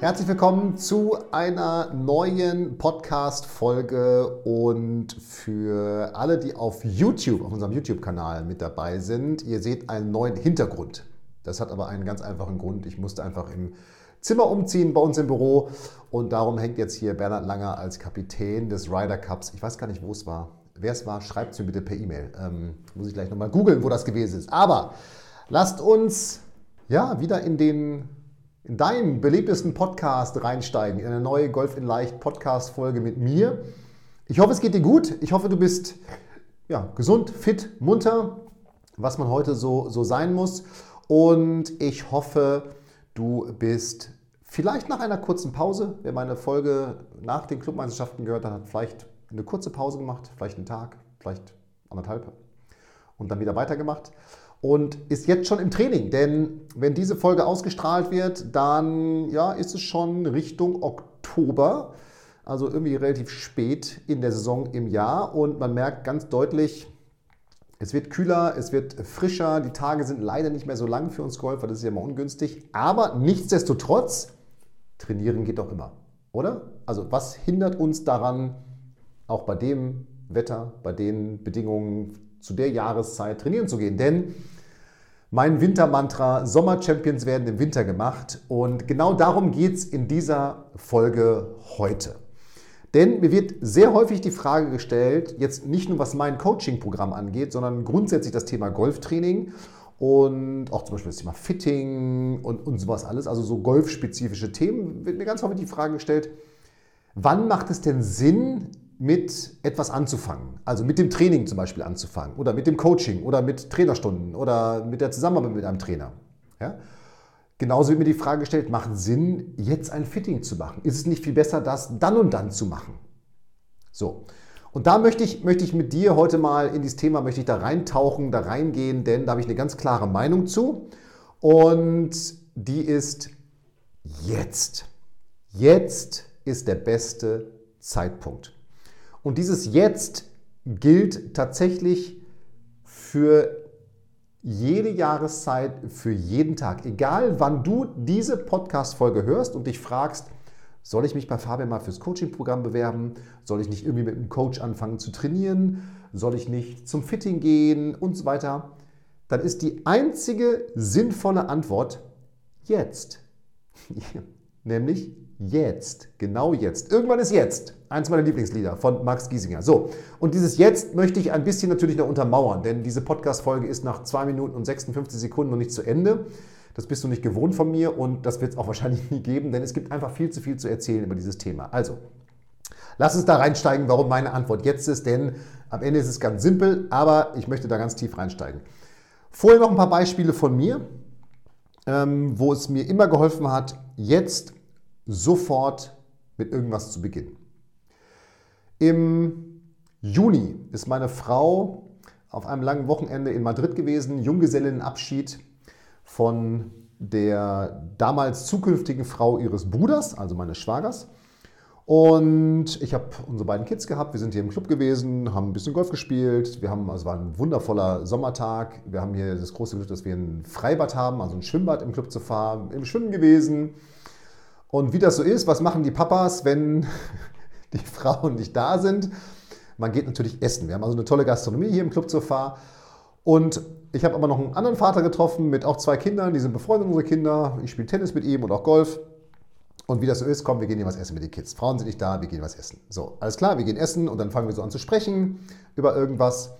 Herzlich willkommen zu einer neuen Podcast-Folge und für alle, die auf YouTube, auf unserem YouTube-Kanal mit dabei sind, ihr seht einen neuen Hintergrund. Das hat aber einen ganz einfachen Grund. Ich musste einfach im Zimmer umziehen bei uns im Büro und darum hängt jetzt hier Bernhard Langer als Kapitän des Ryder Cups. Ich weiß gar nicht, wo es war. Wer es war, schreibt es mir bitte per E-Mail. Ähm, muss ich gleich nochmal googeln, wo das gewesen ist. Aber lasst uns ja wieder in den in deinen beliebtesten Podcast reinsteigen, in eine neue Golf in Leicht Podcast-Folge mit mir. Ich hoffe, es geht dir gut. Ich hoffe, du bist ja, gesund, fit, munter, was man heute so, so sein muss. Und ich hoffe, du bist vielleicht nach einer kurzen Pause, wer meine Folge nach den Clubmeisterschaften gehört hat, hat vielleicht eine kurze Pause gemacht, vielleicht einen Tag, vielleicht anderthalb und dann wieder weitergemacht und ist jetzt schon im Training. Denn wenn diese Folge ausgestrahlt wird, dann ja, ist es schon Richtung Oktober, also irgendwie relativ spät in der Saison im Jahr. Und man merkt ganz deutlich, es wird kühler, es wird frischer, die Tage sind leider nicht mehr so lang für uns Golfer, das ist ja immer ungünstig. Aber nichtsdestotrotz, trainieren geht doch immer, oder? Also was hindert uns daran, auch bei dem Wetter, bei den Bedingungen zu der Jahreszeit trainieren zu gehen? Denn mein Wintermantra, Sommer-Champions werden im Winter gemacht. Und genau darum geht es in dieser Folge heute. Denn mir wird sehr häufig die Frage gestellt, jetzt nicht nur was mein Coaching-Programm angeht, sondern grundsätzlich das Thema Golftraining und auch zum Beispiel das Thema Fitting und, und sowas alles, also so golfspezifische Themen, wird mir ganz häufig die Frage gestellt, wann macht es denn Sinn, mit etwas anzufangen. Also mit dem Training zum Beispiel anzufangen oder mit dem Coaching oder mit Trainerstunden oder mit der Zusammenarbeit mit einem Trainer. Ja? Genauso wird mir die Frage gestellt, macht es Sinn, jetzt ein Fitting zu machen? Ist es nicht viel besser, das dann und dann zu machen? So. Und da möchte ich, möchte ich mit dir heute mal in dieses Thema, möchte ich da reintauchen, da reingehen, denn da habe ich eine ganz klare Meinung zu. Und die ist jetzt. Jetzt ist der beste Zeitpunkt. Und dieses Jetzt gilt tatsächlich für jede Jahreszeit, für jeden Tag. Egal wann du diese Podcast-Folge hörst und dich fragst, soll ich mich bei Fabian mal fürs Coaching-Programm bewerben? Soll ich nicht irgendwie mit einem Coach anfangen zu trainieren? Soll ich nicht zum Fitting gehen und so weiter? Dann ist die einzige sinnvolle Antwort jetzt. Nämlich jetzt. Genau jetzt. Irgendwann ist jetzt. Eins meiner Lieblingslieder von Max Giesinger. So, und dieses Jetzt möchte ich ein bisschen natürlich noch untermauern, denn diese Podcast-Folge ist nach 2 Minuten und 56 Sekunden noch nicht zu Ende. Das bist du nicht gewohnt von mir und das wird es auch wahrscheinlich nie geben, denn es gibt einfach viel zu viel zu erzählen über dieses Thema. Also, lass uns da reinsteigen, warum meine Antwort jetzt ist, denn am Ende ist es ganz simpel, aber ich möchte da ganz tief reinsteigen. Vorher noch ein paar Beispiele von mir, ähm, wo es mir immer geholfen hat, jetzt sofort mit irgendwas zu beginnen. Im Juni ist meine Frau auf einem langen Wochenende in Madrid gewesen, Junggesellinnenabschied von der damals zukünftigen Frau ihres Bruders, also meines Schwagers. Und ich habe unsere beiden Kids gehabt. Wir sind hier im Club gewesen, haben ein bisschen Golf gespielt. Wir haben, also es war ein wundervoller Sommertag. Wir haben hier das große Glück, dass wir ein Freibad haben, also ein Schwimmbad im Club zu fahren, im Schwimmen gewesen. Und wie das so ist, was machen die Papas, wenn die Frauen nicht da sind. Man geht natürlich essen. Wir haben also eine tolle Gastronomie hier im Club zur Fahr. Und ich habe aber noch einen anderen Vater getroffen mit auch zwei Kindern, die sind befreundet, unsere Kinder. Ich spiele Tennis mit ihm und auch Golf. Und wie das so ist, komm, wir gehen hier was essen mit den Kids. Frauen sind nicht da, wir gehen was essen. So, alles klar, wir gehen essen und dann fangen wir so an zu sprechen über irgendwas.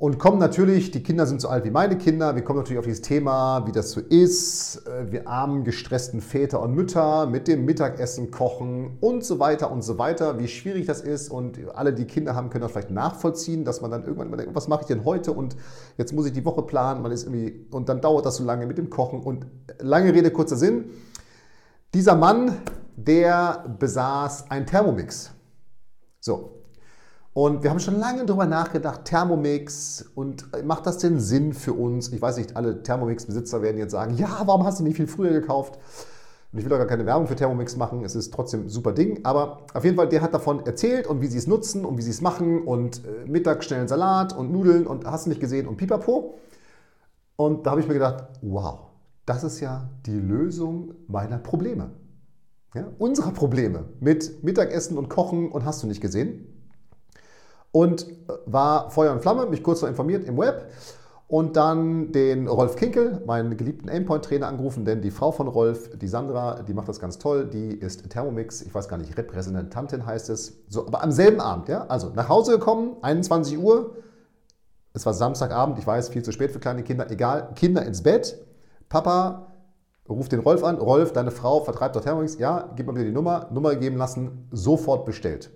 Und kommen natürlich, die Kinder sind so alt wie meine Kinder, wir kommen natürlich auf dieses Thema, wie das so ist. Äh, wir armen, gestressten Väter und Mütter mit dem Mittagessen kochen und so weiter und so weiter, wie schwierig das ist. Und alle, die Kinder haben, können das vielleicht nachvollziehen, dass man dann irgendwann immer denkt, was mache ich denn heute? Und jetzt muss ich die Woche planen, man ist irgendwie, und dann dauert das so lange mit dem Kochen. Und lange Rede, kurzer Sinn. Dieser Mann, der besaß ein Thermomix. So, und wir haben schon lange darüber nachgedacht, Thermomix und äh, macht das denn Sinn für uns? Ich weiß nicht, alle Thermomix-Besitzer werden jetzt sagen, ja, warum hast du nicht viel früher gekauft? Und ich will doch gar keine Werbung für Thermomix machen, es ist trotzdem ein super Ding. Aber auf jeden Fall, der hat davon erzählt und wie sie es nutzen und wie sie es machen und äh, Mittag schnellen Salat und Nudeln und hast du nicht gesehen und pipapo. Und da habe ich mir gedacht, wow, das ist ja die Lösung meiner Probleme. Ja, unserer Probleme mit Mittagessen und Kochen und hast du nicht gesehen und äh, war Feuer und Flamme, mich kurz noch informiert im Web und dann den Rolf Kinkel, meinen geliebten Aimpoint-Trainer, angerufen, denn die Frau von Rolf, die Sandra, die macht das ganz toll, die ist Thermomix, ich weiß gar nicht, Repräsentantin heißt es. So, aber am selben Abend, ja, also nach Hause gekommen, 21 Uhr, es war Samstagabend, ich weiß, viel zu spät für kleine Kinder, egal, Kinder ins Bett, Papa ruft den Rolf an, Rolf, deine Frau vertreibt doch Thermomix, ja, gib mal wieder die Nummer, Nummer geben lassen, sofort bestellt.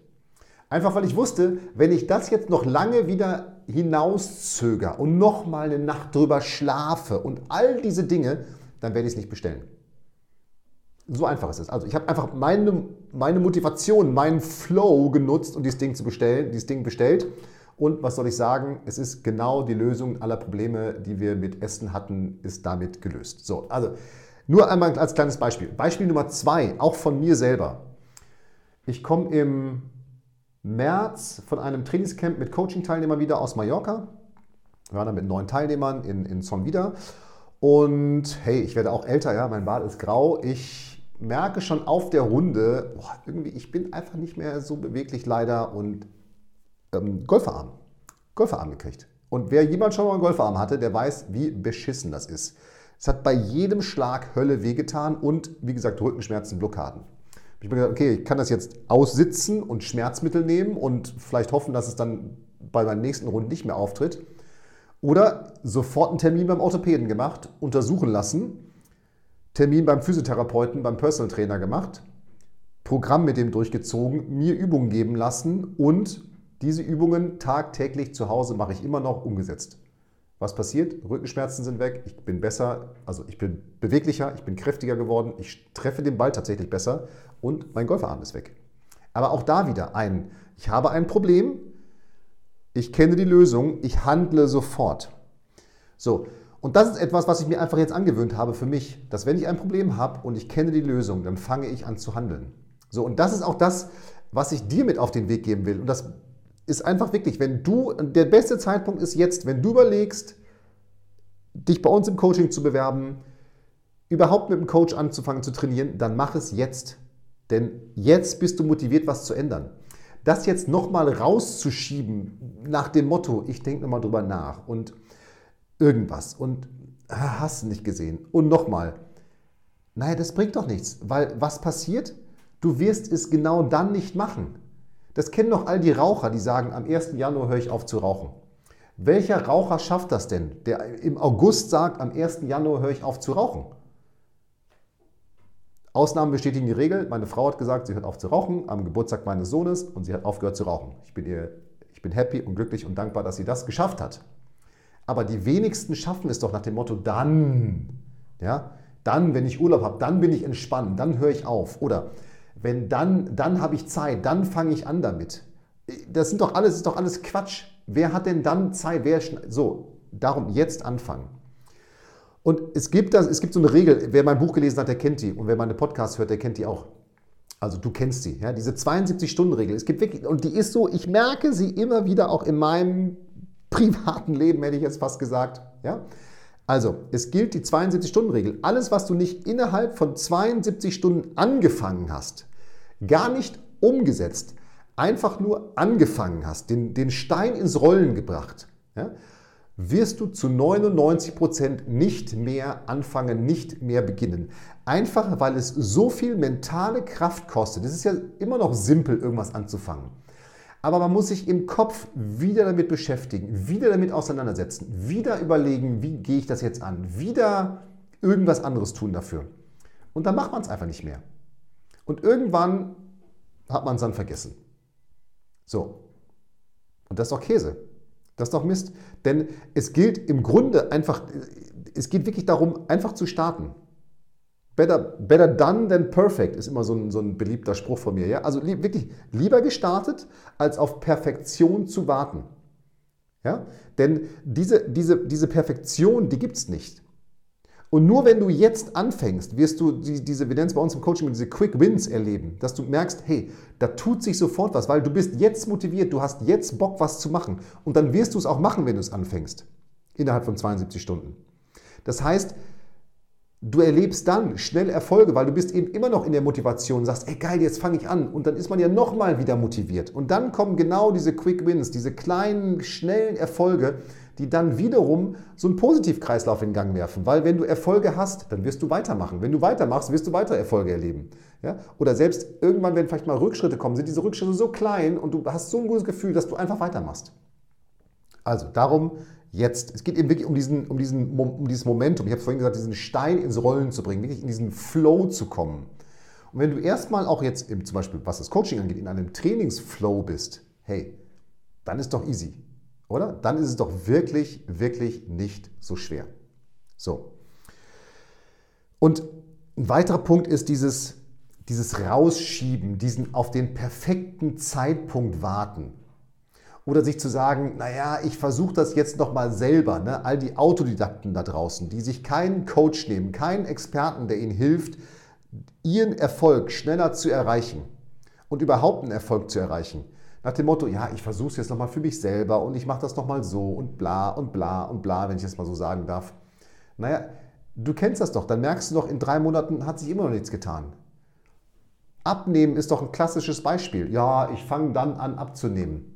Einfach weil ich wusste, wenn ich das jetzt noch lange wieder hinauszöger und nochmal eine Nacht drüber schlafe und all diese Dinge, dann werde ich es nicht bestellen. So einfach ist es. Also ich habe einfach meine, meine Motivation, meinen Flow genutzt, um dieses Ding zu bestellen, dieses Ding bestellt. Und was soll ich sagen? Es ist genau die Lösung aller Probleme, die wir mit Essen hatten, ist damit gelöst. So, also nur einmal als kleines Beispiel. Beispiel Nummer zwei, auch von mir selber. Ich komme im März von einem Trainingscamp mit Coaching-Teilnehmern wieder aus Mallorca. Wir waren da mit neun Teilnehmern in, in Son wieder. Und hey, ich werde auch älter, ja, mein Bart ist grau. Ich merke schon auf der Runde, boah, irgendwie, ich bin einfach nicht mehr so beweglich leider und ähm, Golferarm. Golferarm gekriegt. Und wer jemand schon mal einen Golferarm hatte, der weiß, wie beschissen das ist. Es hat bei jedem Schlag Hölle wehgetan und wie gesagt Rückenschmerzen, Blockaden. Ich habe mir gedacht, okay, ich kann das jetzt aussitzen und Schmerzmittel nehmen und vielleicht hoffen, dass es dann bei meinen nächsten Runden nicht mehr auftritt. Oder sofort einen Termin beim Orthopäden gemacht, untersuchen lassen, Termin beim Physiotherapeuten, beim Personal Trainer gemacht, Programm mit dem durchgezogen, mir Übungen geben lassen und diese Übungen tagtäglich zu Hause mache ich immer noch umgesetzt. Was passiert? Rückenschmerzen sind weg, ich bin besser, also ich bin beweglicher, ich bin kräftiger geworden, ich treffe den Ball tatsächlich besser und mein Golferarm ist weg. Aber auch da wieder ein, ich habe ein Problem, ich kenne die Lösung, ich handle sofort. So, und das ist etwas, was ich mir einfach jetzt angewöhnt habe für mich, dass wenn ich ein Problem habe und ich kenne die Lösung, dann fange ich an zu handeln. So, und das ist auch das, was ich dir mit auf den Weg geben will. Und das ist einfach wirklich, wenn du, der beste Zeitpunkt ist jetzt, wenn du überlegst, dich bei uns im Coaching zu bewerben, überhaupt mit dem Coach anzufangen zu trainieren, dann mach es jetzt. Denn jetzt bist du motiviert, was zu ändern. Das jetzt nochmal rauszuschieben nach dem Motto, ich denke nochmal drüber nach und irgendwas und ah, hast du nicht gesehen und nochmal. Naja, das bringt doch nichts, weil was passiert? Du wirst es genau dann nicht machen. Das kennen doch all die Raucher, die sagen, am 1. Januar höre ich auf zu rauchen. Welcher Raucher schafft das denn, der im August sagt, am 1. Januar höre ich auf zu rauchen? Ausnahmen bestätigen die Regel. Meine Frau hat gesagt, sie hört auf zu rauchen am Geburtstag meines Sohnes und sie hat aufgehört zu rauchen. Ich bin, ihr, ich bin happy und glücklich und dankbar, dass sie das geschafft hat. Aber die wenigsten schaffen es doch nach dem Motto, dann, ja, dann, wenn ich Urlaub habe, dann bin ich entspannt, dann höre ich auf. Oder wenn dann, dann habe ich Zeit, dann fange ich an damit. Das sind doch alles, ist doch alles Quatsch. Wer hat denn dann Zeit? Wer, so, darum jetzt anfangen. Und es gibt, das, es gibt so eine Regel, wer mein Buch gelesen hat, der kennt die. Und wer meine Podcasts hört, der kennt die auch. Also du kennst sie, ja, diese 72-Stunden-Regel. Es gibt wirklich, und die ist so, ich merke sie immer wieder auch in meinem privaten Leben, hätte ich jetzt fast gesagt. Ja? Also, es gilt die 72-Stunden-Regel. Alles, was du nicht innerhalb von 72 Stunden angefangen hast, gar nicht umgesetzt, einfach nur angefangen hast, den, den Stein ins Rollen gebracht, ja, wirst du zu 99 Prozent nicht mehr anfangen, nicht mehr beginnen. Einfach weil es so viel mentale Kraft kostet. Es ist ja immer noch simpel, irgendwas anzufangen. Aber man muss sich im Kopf wieder damit beschäftigen, wieder damit auseinandersetzen, wieder überlegen, wie gehe ich das jetzt an, wieder irgendwas anderes tun dafür. Und dann macht man es einfach nicht mehr. Und irgendwann hat man es dann vergessen. So. Und das ist doch Käse. Das ist doch Mist. Denn es gilt im Grunde einfach, es geht wirklich darum, einfach zu starten. Better, better done than perfect ist immer so ein, so ein beliebter Spruch von mir. Ja? Also li wirklich lieber gestartet, als auf Perfektion zu warten. Ja? Denn diese, diese, diese Perfektion, die gibt es nicht. Und nur wenn du jetzt anfängst, wirst du diese, wir nennen es bei uns im Coaching, diese Quick Wins erleben, dass du merkst, hey, da tut sich sofort was, weil du bist jetzt motiviert, du hast jetzt Bock, was zu machen. Und dann wirst du es auch machen, wenn du es anfängst. Innerhalb von 72 Stunden. Das heißt, du erlebst dann schnell Erfolge, weil du bist eben immer noch in der Motivation und sagst, ey geil, jetzt fange ich an. Und dann ist man ja nochmal wieder motiviert. Und dann kommen genau diese Quick Wins, diese kleinen, schnellen Erfolge, die dann wiederum so einen Positivkreislauf in Gang werfen. Weil wenn du Erfolge hast, dann wirst du weitermachen. Wenn du weitermachst, wirst du weiter Erfolge erleben. Ja? Oder selbst irgendwann, wenn vielleicht mal Rückschritte kommen, sind diese Rückschritte so klein und du hast so ein gutes Gefühl, dass du einfach weitermachst. Also darum jetzt. Es geht eben wirklich um, diesen, um, diesen, um dieses Momentum. Ich habe vorhin gesagt, diesen Stein ins Rollen zu bringen, wirklich in diesen Flow zu kommen. Und wenn du erstmal auch jetzt, im, zum Beispiel was das Coaching angeht, in einem Trainingsflow bist, hey, dann ist doch easy. Oder? Dann ist es doch wirklich, wirklich nicht so schwer. So. Und ein weiterer Punkt ist dieses, dieses Rausschieben, diesen auf den perfekten Zeitpunkt warten. Oder sich zu sagen, naja, ich versuche das jetzt nochmal selber. Ne? All die Autodidakten da draußen, die sich keinen Coach nehmen, keinen Experten, der ihnen hilft, ihren Erfolg schneller zu erreichen und überhaupt einen Erfolg zu erreichen. Nach dem Motto, ja, ich versuche es jetzt nochmal für mich selber und ich mache das nochmal so und bla und bla und bla, wenn ich das mal so sagen darf. Naja, du kennst das doch, dann merkst du doch, in drei Monaten hat sich immer noch nichts getan. Abnehmen ist doch ein klassisches Beispiel. Ja, ich fange dann an abzunehmen.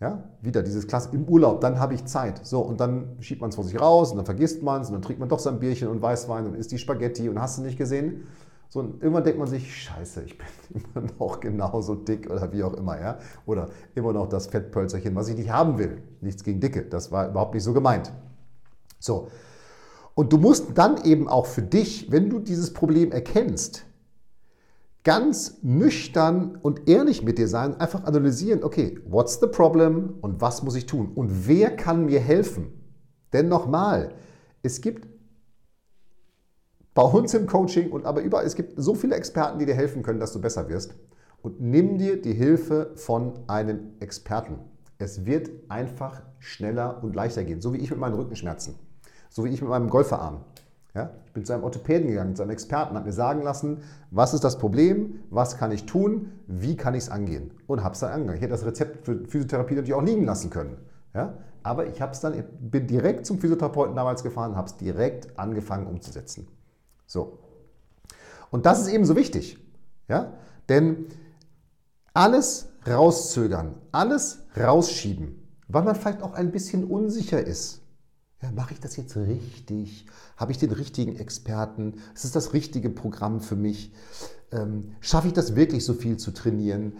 Ja, wieder dieses Klasse im Urlaub, dann habe ich Zeit. So, und dann schiebt man es vor sich raus und dann vergisst man es und dann trinkt man doch sein Bierchen und Weißwein und isst die Spaghetti und hast du nicht gesehen. So, und irgendwann denkt man sich, scheiße, ich bin immer noch genauso dick oder wie auch immer, ja. Oder immer noch das Fettpölzerchen, was ich nicht haben will. Nichts gegen Dicke, das war überhaupt nicht so gemeint. So. Und du musst dann eben auch für dich, wenn du dieses Problem erkennst, ganz nüchtern und ehrlich mit dir sein, einfach analysieren, okay, what's the problem und was muss ich tun und wer kann mir helfen? Denn nochmal, es gibt bei uns im Coaching und aber überall, es gibt so viele Experten, die dir helfen können, dass du besser wirst. Und nimm dir die Hilfe von einem Experten. Es wird einfach schneller und leichter gehen. So wie ich mit meinen Rückenschmerzen. So wie ich mit meinem Golferarm. Ja? Ich bin zu einem Orthopäden gegangen, zu einem Experten, habe mir sagen lassen, was ist das Problem, was kann ich tun, wie kann ich es angehen. Und habe es dann angegangen. Ich hätte das Rezept für Physiotherapie natürlich auch liegen lassen können. Ja? Aber ich habe es dann, bin direkt zum Physiotherapeuten damals gefahren, habe es direkt angefangen umzusetzen. So. Und das ist eben so wichtig. Ja? Denn alles rauszögern, alles rausschieben, weil man vielleicht auch ein bisschen unsicher ist. Ja, mache ich das jetzt richtig? Habe ich den richtigen Experten? Ist es das richtige Programm für mich? Ähm, schaffe ich das wirklich so viel zu trainieren?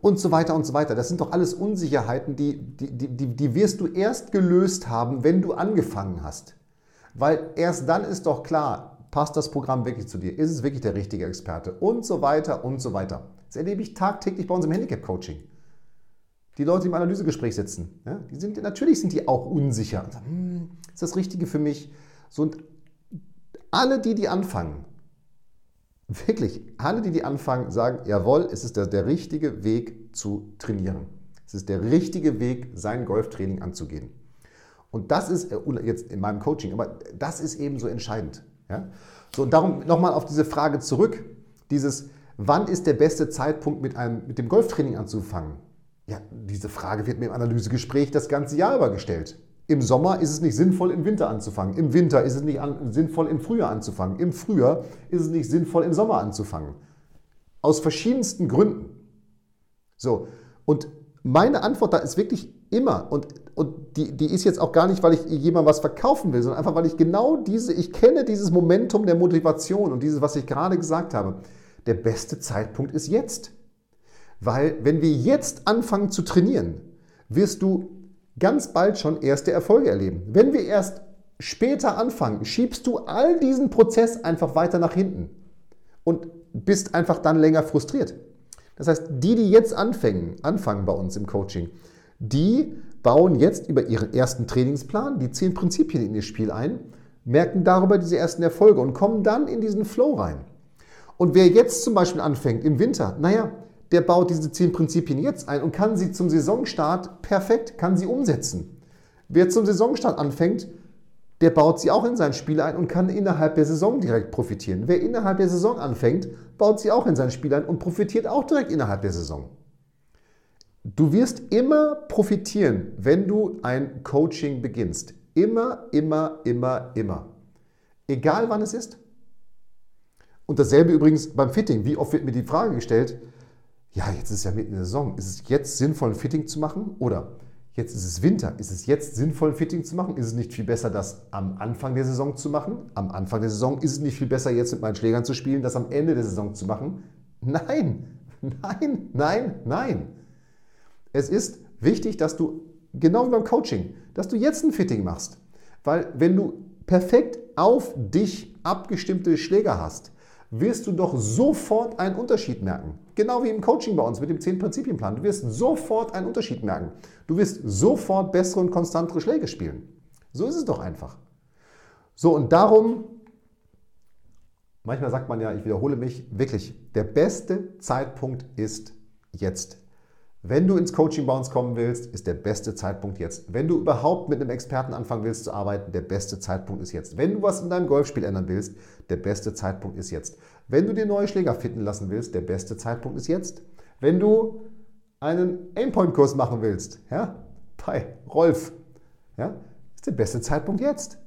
Und so weiter und so weiter. Das sind doch alles Unsicherheiten, die, die, die, die wirst du erst gelöst haben, wenn du angefangen hast. Weil erst dann ist doch klar, passt das Programm wirklich zu dir? Ist es wirklich der richtige Experte? Und so weiter und so weiter. Das erlebe ich tagtäglich bei uns im Handicap-Coaching. Die Leute, die im Analysegespräch sitzen, ja, die sind, natürlich sind die auch unsicher. Sagen, hm, ist das Richtige für mich? So, und alle, die, die anfangen, wirklich, alle, die, die anfangen, sagen, jawohl, es ist der, der richtige Weg zu trainieren. Es ist der richtige Weg, sein Golftraining anzugehen. Und das ist, äh, jetzt in meinem Coaching, aber das ist eben so entscheidend. Ja? So, und darum nochmal auf diese Frage zurück, dieses, wann ist der beste Zeitpunkt mit, einem, mit dem Golftraining anzufangen? Ja, diese Frage wird mir im Analysegespräch das ganze Jahr über gestellt. Im Sommer ist es nicht sinnvoll, im Winter anzufangen. Im Winter ist es nicht an, sinnvoll, im Frühjahr anzufangen. Im Frühjahr ist es nicht sinnvoll, im Sommer anzufangen. Aus verschiedensten Gründen. So, und meine Antwort da ist wirklich immer, und, und die, die ist jetzt auch gar nicht, weil ich jemandem was verkaufen will, sondern einfach, weil ich genau diese, ich kenne dieses Momentum der Motivation und dieses, was ich gerade gesagt habe. Der beste Zeitpunkt ist jetzt. Weil wenn wir jetzt anfangen zu trainieren, wirst du ganz bald schon erste Erfolge erleben. Wenn wir erst später anfangen, schiebst du all diesen Prozess einfach weiter nach hinten und bist einfach dann länger frustriert. Das heißt, die, die jetzt anfangen, anfangen bei uns im Coaching, die bauen jetzt über ihren ersten Trainingsplan die zehn Prinzipien in ihr Spiel ein, merken darüber diese ersten Erfolge und kommen dann in diesen Flow rein. Und wer jetzt zum Beispiel anfängt im Winter, naja, der baut diese zehn Prinzipien jetzt ein und kann sie zum Saisonstart perfekt, kann sie umsetzen. Wer zum Saisonstart anfängt, der baut sie auch in sein Spiel ein und kann innerhalb der Saison direkt profitieren. Wer innerhalb der Saison anfängt, baut sie auch in sein Spiel ein und profitiert auch direkt innerhalb der Saison. Du wirst immer profitieren, wenn du ein Coaching beginnst. Immer, immer, immer, immer. Egal wann es ist. Und dasselbe übrigens beim Fitting. Wie oft wird mir die Frage gestellt, ja, jetzt ist ja mitten in der Saison, ist es jetzt sinnvoll, ein Fitting zu machen? Oder jetzt ist es Winter, ist es jetzt sinnvoll, ein Fitting zu machen? Ist es nicht viel besser, das am Anfang der Saison zu machen? Am Anfang der Saison ist es nicht viel besser, jetzt mit meinen Schlägern zu spielen, das am Ende der Saison zu machen? Nein, nein, nein, nein. Es ist wichtig, dass du, genau wie beim Coaching, dass du jetzt ein Fitting machst. Weil wenn du perfekt auf dich abgestimmte Schläger hast, wirst du doch sofort einen Unterschied merken. Genau wie im Coaching bei uns mit dem 10-Prinzipien-Plan. Du wirst sofort einen Unterschied merken. Du wirst sofort bessere und konstantere Schläge spielen. So ist es doch einfach. So, und darum, manchmal sagt man ja, ich wiederhole mich, wirklich, der beste Zeitpunkt ist jetzt. Wenn du ins Coaching bei uns kommen willst, ist der beste Zeitpunkt jetzt. Wenn du überhaupt mit einem Experten anfangen willst zu arbeiten, der beste Zeitpunkt ist jetzt. Wenn du was in deinem Golfspiel ändern willst, der beste Zeitpunkt ist jetzt. Wenn du dir neue Schläger fitten lassen willst, der beste Zeitpunkt ist jetzt. Wenn du einen Aimpoint-Kurs machen willst, ja, bei Rolf, ja, ist der beste Zeitpunkt jetzt.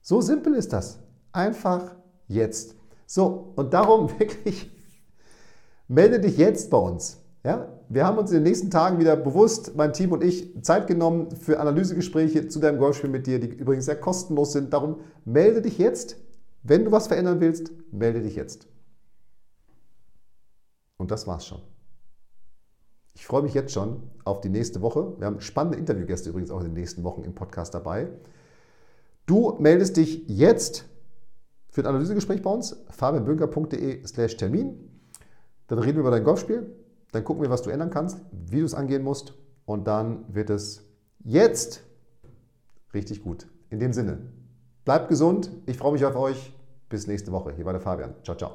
So simpel ist das. Einfach jetzt. So, und darum wirklich, melde dich jetzt bei uns. Ja, wir haben uns in den nächsten Tagen wieder bewusst, mein Team und ich, Zeit genommen für Analysegespräche zu deinem Golfspiel mit dir, die übrigens sehr kostenlos sind. Darum melde dich jetzt. Wenn du was verändern willst, melde dich jetzt. Und das war's schon. Ich freue mich jetzt schon auf die nächste Woche. Wir haben spannende Interviewgäste übrigens auch in den nächsten Wochen im Podcast dabei. Du meldest dich jetzt für ein Analysegespräch bei uns, fabianbünker.de slash Termin. Dann reden wir über dein Golfspiel dann gucken wir, was du ändern kannst, wie du es angehen musst und dann wird es jetzt richtig gut. In dem Sinne, bleibt gesund, ich freue mich auf euch. Bis nächste Woche. Hier war der Fabian. Ciao, ciao.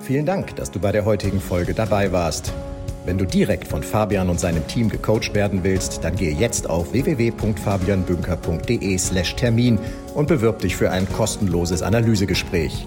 Vielen Dank, dass du bei der heutigen Folge dabei warst. Wenn du direkt von Fabian und seinem Team gecoacht werden willst, dann gehe jetzt auf www.fabianbünker.de/termin und bewirb dich für ein kostenloses Analysegespräch.